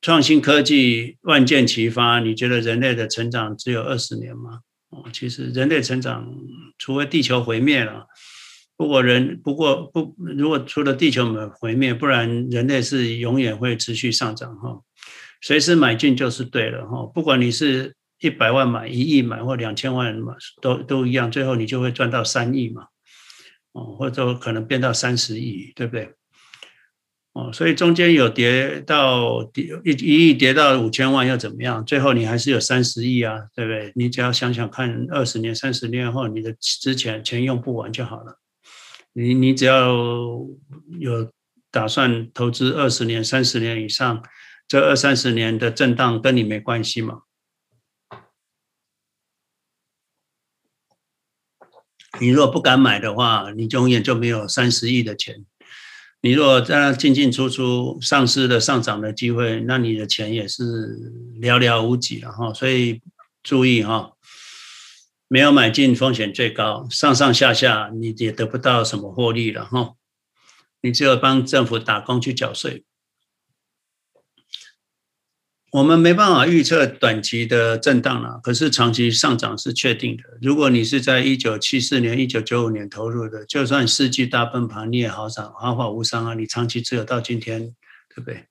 创新科技万箭齐发，你觉得人类的成长只有二十年吗？哦，其实人类成长，除非地球毁灭了，不过人不过不，如果除了地球没毁灭，不然人类是永远会持续上涨哈。随时买进就是对了哈，不管你是一百万买、一亿买或两千万买，都都一样，最后你就会赚到三亿嘛，哦，或者可能变到三十亿，对不对？哦，所以中间有跌到跌一一亿跌到五千万又怎么样？最后你还是有三十亿啊，对不对？你只要想想看，二十年、三十年后，你的之前钱用不完就好了。你你只要有打算投资二十年、三十年以上。这二三十年的震荡跟你没关系嘛？你如果不敢买的话，你永远就没有三十亿的钱。你如果在那进进出出、丧失了上涨的机会，那你的钱也是寥寥无几了哈。所以注意哈，没有买进风险最高，上上下下你也得不到什么获利了哈。你只有帮政府打工去缴税。我们没办法预测短期的震荡了，可是长期上涨是确定的。如果你是在一九七四年、一九九五年投入的，就算世纪大崩盘，你也好涨，毫发无伤啊！你长期持有到今天，对不对？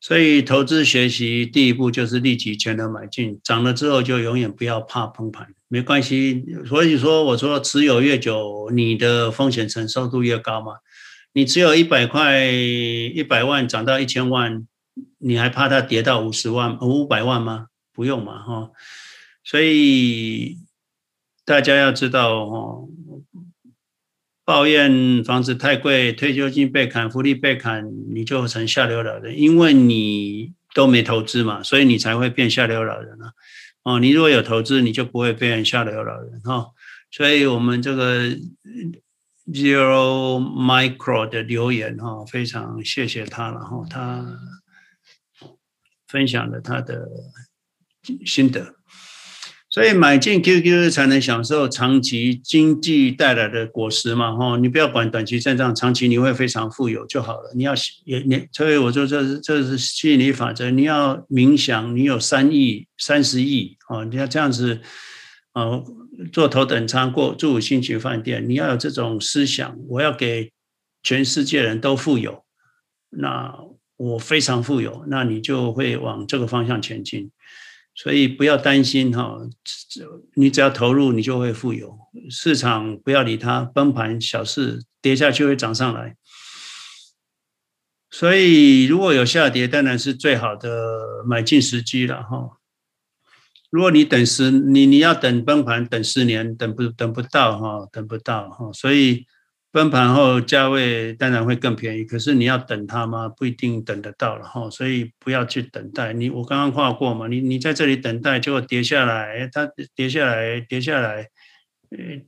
所以投资学习第一步就是立即全额买进，涨了之后就永远不要怕崩盘，没关系。所以说，我说持有越久，你的风险承受度越高嘛。你持有一百块、一百万涨到一千万。你还怕它跌到五十万、五百万吗？不用嘛，哈。所以大家要知道，哈，抱怨房子太贵、退休金被砍、福利被砍，你就成下流老人，因为你都没投资嘛，所以你才会变下流老人啊。哦，你如果有投资，你就不会变下流老人，哈。所以我们这个 Zero Micro 的留言，哈，非常谢谢他了，哈，他。分享了他的心得，所以买进 QQ 才能享受长期经济带来的果实嘛，哈！你不要管短期震荡，长期你会非常富有就好了。你要也你，所以我说这是这是吸引力法则。你要冥想，你有三亿、三十亿啊！你要这样子啊，做头等舱过住五星级饭店，你要有这种思想，我要给全世界人都富有，那。我非常富有，那你就会往这个方向前进，所以不要担心哈，你只要投入，你就会富有。市场不要理它，崩盘小事，跌下去会涨上来。所以如果有下跌，当然是最好的买进时机了哈。如果你等十，你你要等崩盘，等十年，等不等不到哈，等不到哈，所以。崩盘后价位当然会更便宜，可是你要等它吗？不一定等得到了哈，所以不要去等待。你我刚刚画过嘛，你你在这里等待，结果跌下来，它跌下来，跌下来，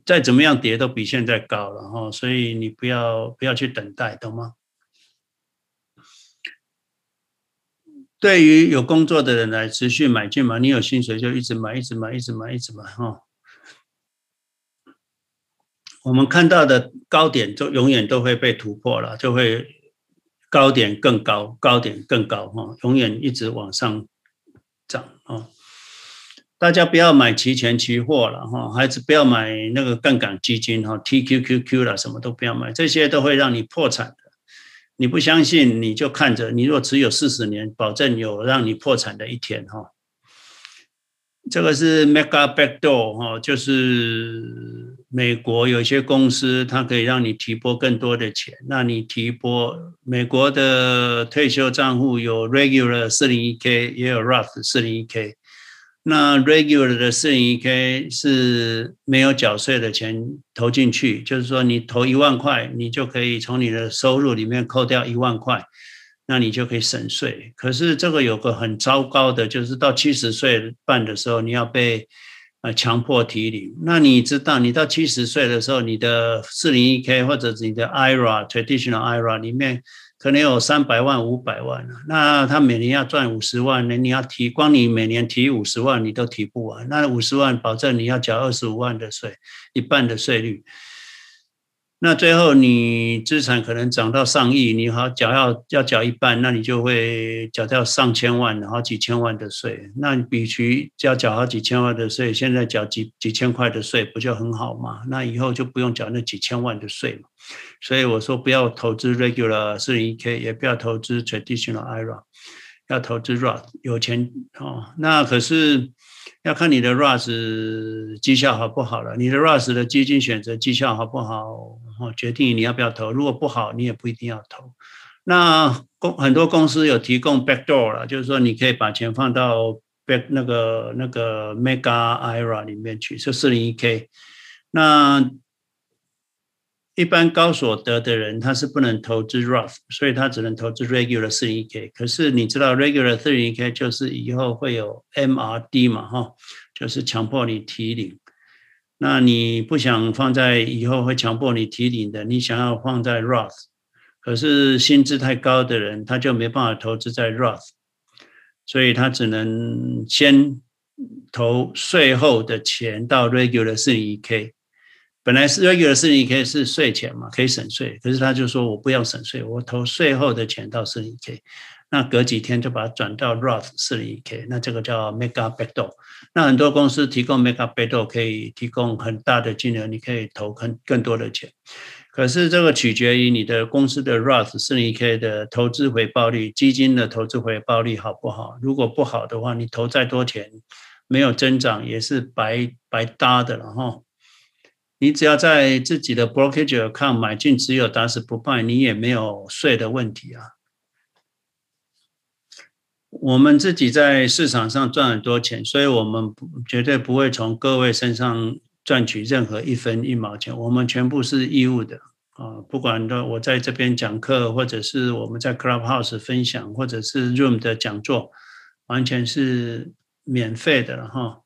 再怎么样跌都比现在高了哈，所以你不要不要去等待，懂吗？对于有工作的人来持续买进嘛，你有薪水就一直买，一直买，一直买，一直买哈。我们看到的高点就永远都会被突破了，就会高点更高，高点更高哈，永远一直往上涨啊！大家不要买期权期货了哈，还是不要买那个杠杆基金哈，TQQQ 了，什么都不要买，这些都会让你破产的。你不相信，你就看着，你若持有四十年，保证有让你破产的一天哈。这个是 Mega Backdoor 哈，就是美国有些公司，它可以让你提拨更多的钱。那你提拨美国的退休账户有 Regular 四零一 K，也有 Roth 四零一 K。那 Regular 的四零一 K 是没有缴税的钱投进去，就是说你投一万块，你就可以从你的收入里面扣掉一万块。那你就可以省税，可是这个有个很糟糕的，就是到七十岁半的时候，你要被呃强迫提领。那你知道，你到七十岁的时候，你的四零一 K 或者你的 IRA traditional IRA 里面可能有三百万、五百万，那他每年要赚五十万，那你要提，光你每年提五十万，你都提不完。那五十万保证你要缴二十五万的税，一半的税率。那最后你资产可能涨到上亿，你好缴要要缴一半，那你就会缴掉上千万，好几千万的税。那你比起要缴好几千万的税，现在缴几几千块的税，不就很好吗？那以后就不用缴那几千万的税嘛。所以我说不要投资 regular 四零一 K，也不要投资 traditional IRA，要投资 ROT 有钱哦。那可是。要看你的 Roth 绩效好不好了，你的 Roth 的基金选择绩效好不好，哦，决定你要不要投。如果不好，你也不一定要投。那公很多公司有提供 backdoor 了，就是说你可以把钱放到 back 那个那个 Mega IRA 里面去，是四零一 K。那一般高所得的人，他是不能投资 Roth，所以他只能投资 Regular 四零一 K。可是你知道 Regular 四零一 K 就是以后会有 MRD 嘛，哈，就是强迫你提领。那你不想放在以后会强迫你提领的，你想要放在 Roth，可是薪资太高的人，他就没办法投资在 Roth，所以他只能先投税后的钱到 Regular 四零一 K。本来是 regular 四零一 K 是税前嘛，可以省税，可是他就说我不要省税，我投税后的钱到四零一 K，那隔几天就把它转到 Roth 四零一 K，那这个叫 Mega Backdoor。那很多公司提供 Mega Backdoor 可以提供很大的金额，你可以投更更多的钱。可是这个取决于你的公司的 Roth 四零一 K 的投资回报率，基金的投资回报率好不好？如果不好的话，你投再多钱没有增长也是白白搭的了哈。你只要在自己的 brokerage account 买进持有打死不卖，你也没有税的问题啊。我们自己在市场上赚很多钱，所以我们绝对不会从各位身上赚取任何一分一毛钱，我们全部是义务的啊。不管的我在这边讲课，或者是我们在 Clubhouse 分享，或者是 Room 的讲座，完全是免费的哈。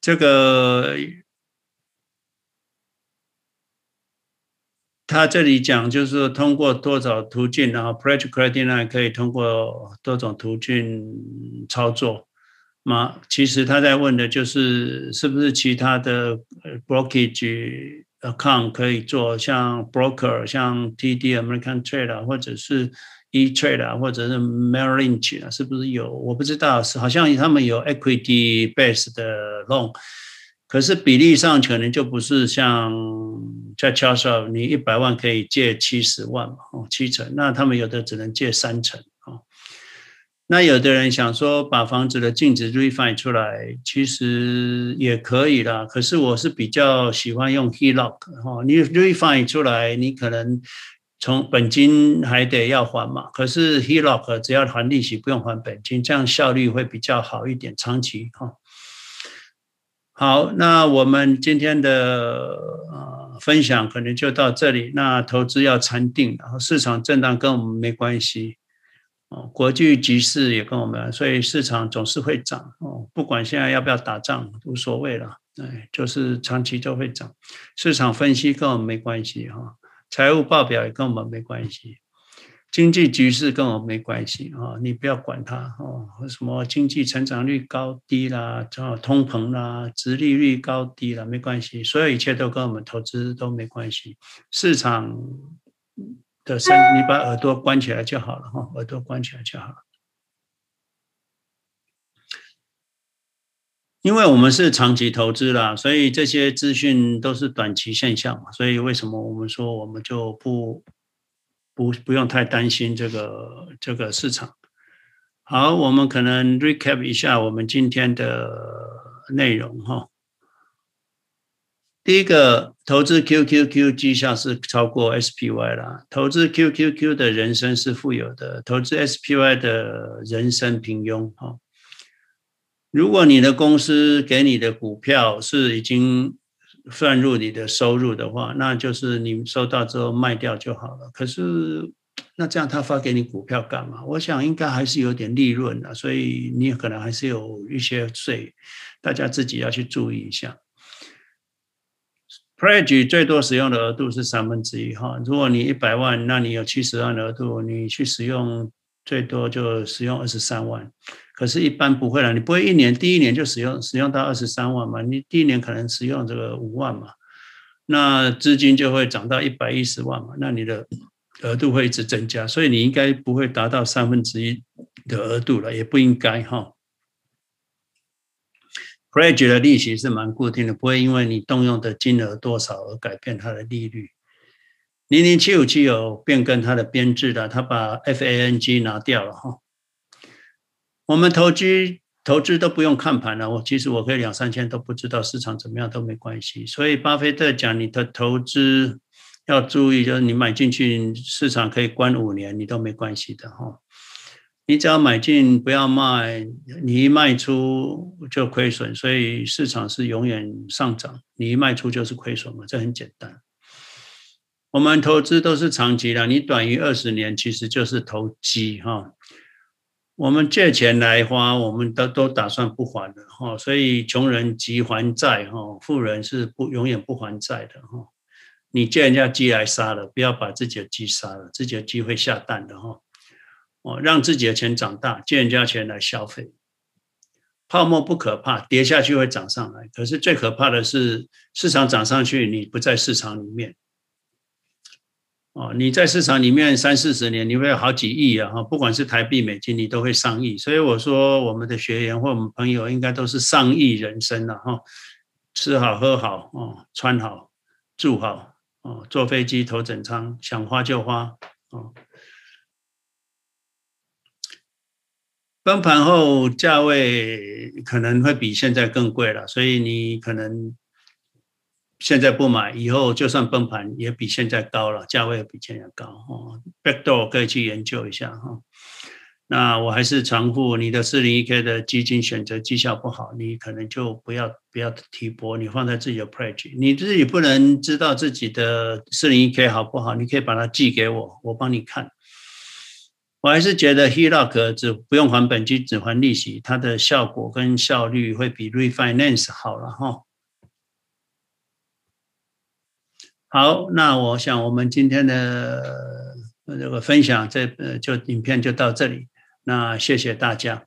这个他这里讲就是通过多少途径，然后 Pledge Credit Line 可以通过多种途径操作。嘛，其实他在问的就是是不是其他的 Brokerage Account 可以做，像 Broker，像 TD American Trade 或者是。E-Trade 啊，或者是 Merrill Lynch 啊，是不是有？我不知道，是好像他们有 Equity Based 的 Loan，可是比例上可能就不是像在加州你一百万可以借七十万嘛，哦，七成，那他们有的只能借三成啊。那有的人想说把房子的净值 Refi 出来，其实也可以啦。可是我是比较喜欢用 HELOC 哈，你 Refi 出来，你可能。从本金还得要还嘛，可是 HELOC 只要还利息，不用还本金，这样效率会比较好一点，长期哈。好，那我们今天的呃分享可能就到这里。那投资要禅定，然后市场震荡跟我们没关系哦，国际局势也跟我们，所以市场总是会涨哦，不管现在要不要打仗，无所谓了，哎，就是长期就会涨。市场分析跟我们没关系哈。财务报表也跟我们没关系。经济局势跟我没关系啊，你不要管它哦。什么经济成长率高低啦，通膨啦，殖利率高低啦，没关系，所有一切都跟我们投资都没关系。市场的声，你把耳朵关起来就好了哈，耳朵关起来就好了。因为我们是长期投资啦，所以这些资讯都是短期现象嘛，所以为什么我们说我们就不？不不用太担心这个这个市场。好，我们可能 recap 一下我们今天的内容哈。第一个，投资 QQQ 绩效是超过 SPY 啦。投资 QQQ 的人生是富有的，投资 SPY 的人生平庸哈。如果你的公司给你的股票是已经算入你的收入的话，那就是你收到之后卖掉就好了。可是，那这样他发给你股票干嘛？我想应该还是有点利润的，所以你可能还是有一些税，大家自己要去注意一下。Pledge 最多使用的额度是三分之一哈，如果你一百万，那你有七十万额度，你去使用最多就使用二十三万。可是，一般不会了。你不会一年第一年就使用使用到二十三万嘛？你第一年可能使用这个五万嘛，那资金就会涨到一百一十万嘛。那你的额度会一直增加，所以你应该不会达到三分之一的额度了，也不应该哈。Pledge 的利息是蛮固定的，不会因为你动用的金额多少而改变它的利率。零零七五七有变更它的编制的，它把 FANG 拿掉了哈。我们投机投资都不用看盘了，我其实我可以两三千都不知道市场怎么样都没关系。所以巴菲特讲，你的投资要注意，就是你买进去市场可以关五年，你都没关系的哈。你只要买进不要卖，你一卖出就亏损，所以市场是永远上涨，你一卖出就是亏损嘛，这很简单。我们投资都是长期的，你短于二十年其实就是投机哈。我们借钱来花，我们都都打算不还的哈，所以穷人急还债哈，富人是不永远不还债的哈。你借人家鸡来杀了，不要把自己的鸡杀了，自己的鸡会下蛋的哈。哦，让自己的钱长大，借人家钱来消费。泡沫不可怕，跌下去会涨上来，可是最可怕的是市场涨上去，你不在市场里面。哦，你在市场里面三四十年，你会有好几亿啊！哈，不管是台币、美金，你都会上亿。所以我说，我们的学员或我们朋友应该都是上亿人生了哈。吃好喝好哦，穿好住好哦，坐飞机头等舱，想花就花哦。崩盘后价位可能会比现在更贵了，所以你可能。现在不买，以后就算崩盘也比现在高了，价位也比现在高哦。Backdoor 可以去研究一下哈。那我还是重复，你的四零一 K 的基金选择绩效不好，你可能就不要不要提拨，你放在自己的 Pledge。你自己不能知道自己的四零一 K 好不好，你可以把它寄给我，我帮你看。我还是觉得 HELOC 只不用还本金，只还利息，它的效果跟效率会比 Refinance 好了哈。好，那我想我们今天的这个分享，这呃就影片就到这里。那谢谢大家。